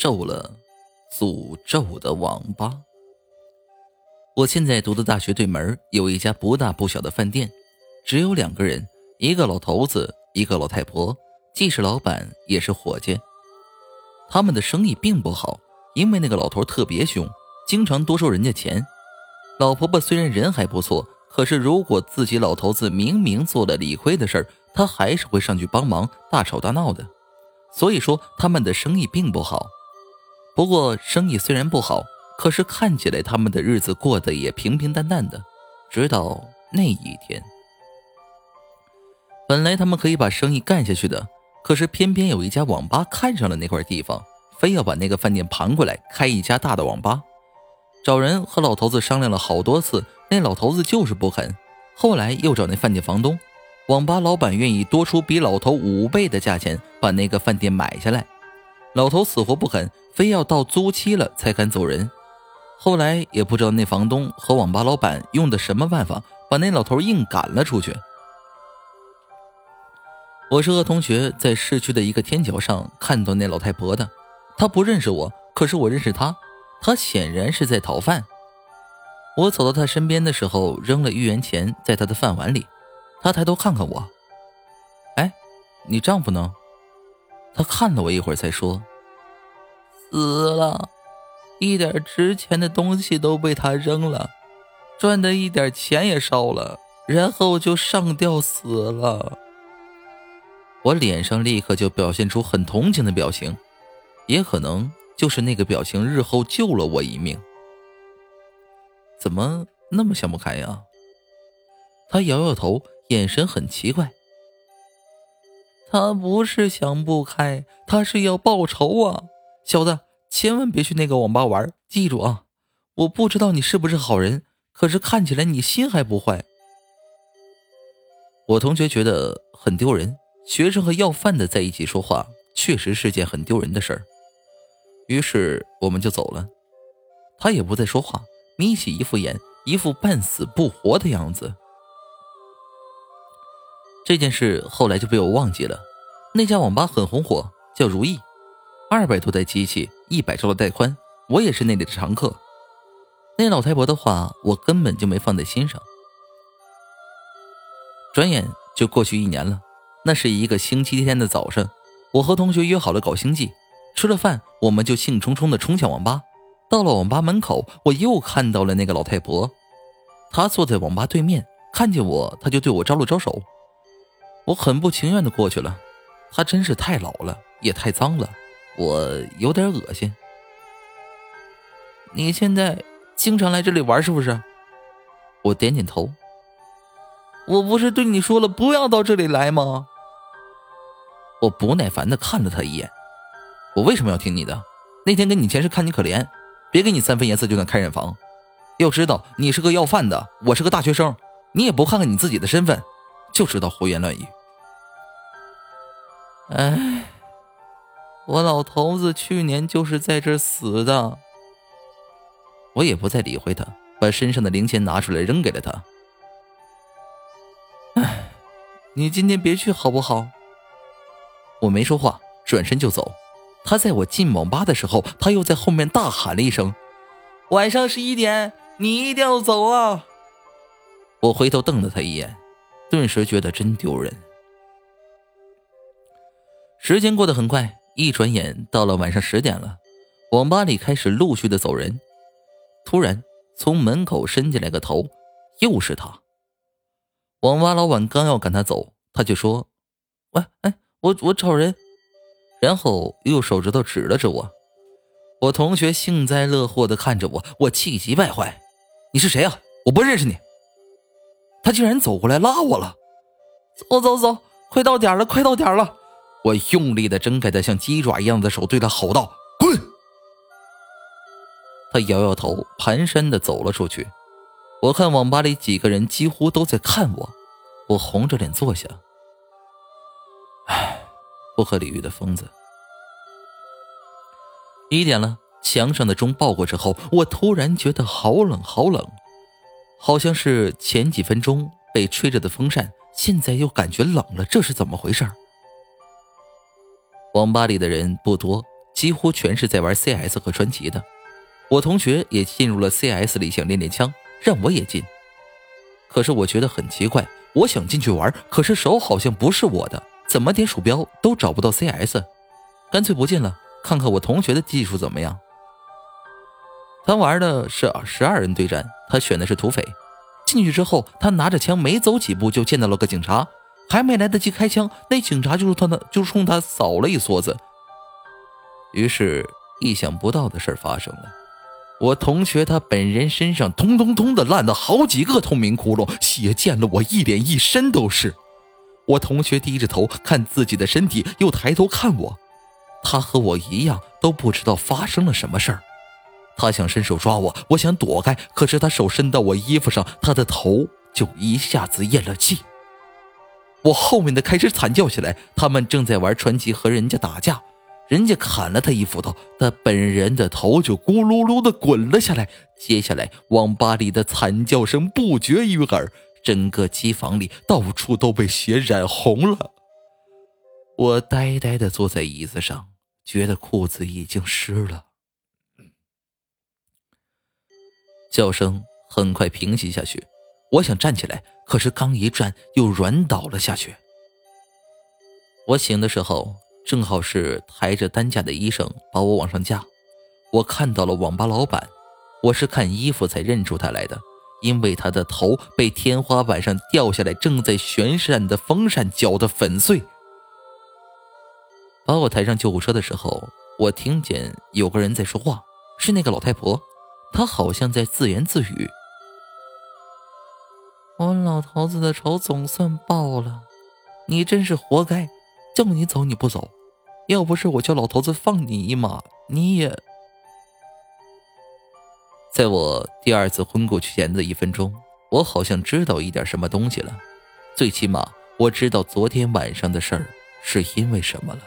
受了诅咒的网吧。我现在读的大学对门有一家不大不小的饭店，只有两个人，一个老头子，一个老太婆，既是老板也是伙计。他们的生意并不好，因为那个老头特别凶，经常多收人家钱。老婆婆虽然人还不错，可是如果自己老头子明明做了理亏的事儿，她还是会上去帮忙，大吵大闹的。所以说他们的生意并不好。不过生意虽然不好，可是看起来他们的日子过得也平平淡淡的。直到那一天，本来他们可以把生意干下去的。可是偏偏有一家网吧看上了那块地方，非要把那个饭店盘过来开一家大的网吧。找人和老头子商量了好多次，那老头子就是不肯。后来又找那饭店房东，网吧老板愿意多出比老头五倍的价钱把那个饭店买下来。老头死活不肯，非要到租期了才肯走人。后来也不知道那房东和网吧老板用的什么办法，把那老头硬赶了出去。我是和同学在市区的一个天桥上看到那老太婆的，她不认识我，可是我认识她，她显然是在讨饭。我走到她身边的时候，扔了一元钱在她的饭碗里，她抬头看看我，哎，你丈夫呢？他看了我一会儿才说，死了，一点值钱的东西都被他扔了，赚的一点钱也烧了，然后就上吊死了。我脸上立刻就表现出很同情的表情，也可能就是那个表情日后救了我一命。怎么那么想不开呀？他摇摇头，眼神很奇怪。他不是想不开，他是要报仇啊！小子，千万别去那个网吧玩，记住啊！我不知道你是不是好人，可是看起来你心还不坏。我同学觉得很丢人。学生和要饭的在一起说话，确实是件很丢人的事儿。于是我们就走了，他也不再说话，眯起一副眼，一副半死不活的样子。这件事后来就被我忘记了。那家网吧很红火，叫如意，二百多台机器，一百兆的带宽，我也是那里的常客。那老太婆的话，我根本就没放在心上。转眼就过去一年了。那是一个星期天的早上，我和同学约好了搞星际，吃了饭，我们就兴冲冲的冲向网吧。到了网吧门口，我又看到了那个老太婆，她坐在网吧对面，看见我，她就对我招了招手。我很不情愿的过去了，他真是太老了，也太脏了，我有点恶心。你现在经常来这里玩是不是？我点点头。我不是对你说了不要到这里来吗？我不耐烦的看了他一眼，我为什么要听你的？那天给你钱是看你可怜，别给你三分颜色就能开染房。要知道你是个要饭的，我是个大学生，你也不看看你自己的身份，就知道胡言乱语。哎，我老头子去年就是在这死的。我也不再理会他，把身上的零钱拿出来扔给了他。哎，你今天别去好不好？我没说话，转身就走。他在我进网吧的时候，他又在后面大喊了一声：“晚上十一点，你一定要走啊！”我回头瞪了他一眼，顿时觉得真丢人。时间过得很快，一转眼到了晚上十点了，网吧里开始陆续的走人。突然，从门口伸进来个头，又是他。网吧老板刚要赶他走，他就说：“喂，哎。”我我找人，然后用手指头指了指我。我同学幸灾乐祸的看着我，我气急败坏：“你是谁啊？我不认识你！”他竟然走过来拉我了。走走走，快到点了，快到点了！我用力的睁开的像鸡爪一样的手，对他吼道：“滚！”他摇摇头，蹒跚的走了出去。我看网吧里几个人几乎都在看我，我红着脸坐下。唉，不可理喻的疯子。一点了，墙上的钟报过之后，我突然觉得好冷，好冷，好像是前几分钟被吹着的风扇，现在又感觉冷了，这是怎么回事？网吧里的人不多，几乎全是在玩 CS 和传奇的。我同学也进入了 CS 里想练练枪，让我也进。可是我觉得很奇怪，我想进去玩，可是手好像不是我的，怎么点鼠标都找不到 CS，干脆不进了，看看我同学的技术怎么样。他玩的是十二人对战，他选的是土匪。进去之后，他拿着枪，没走几步就见到了个警察，还没来得及开枪，那警察就是他的就冲他扫了一梭子。于是，意想不到的事发生了。我同学他本人身上通通通的烂了好几个透明窟窿，血溅了我一脸一身都是。我同学低着头看自己的身体，又抬头看我。他和我一样都不知道发生了什么事儿。他想伸手抓我，我想躲开，可是他手伸到我衣服上，他的头就一下子咽了气。我后面的开始惨叫起来，他们正在玩传奇和人家打架。人家砍了他一斧头，他本人的头就咕噜噜的滚了下来。接下来，网吧里的惨叫声不绝于耳，整个机房里到处都被血染红了。我呆呆的坐在椅子上，觉得裤子已经湿了。叫声很快平息下去，我想站起来，可是刚一站又软倒了下去。我醒的时候。正好是抬着担架的医生把我往上架，我看到了网吧老板，我是看衣服才认出他来的，因为他的头被天花板上掉下来正在旋转的风扇搅得粉碎。把我抬上救护车的时候，我听见有个人在说话，是那个老太婆，她好像在自言自语：“我老头子的仇总算报了，你真是活该，叫你走你不走。”要不是我叫老头子放你一马，你也……在我第二次昏过去前的一分钟，我好像知道一点什么东西了。最起码我知道昨天晚上的事儿是因为什么了。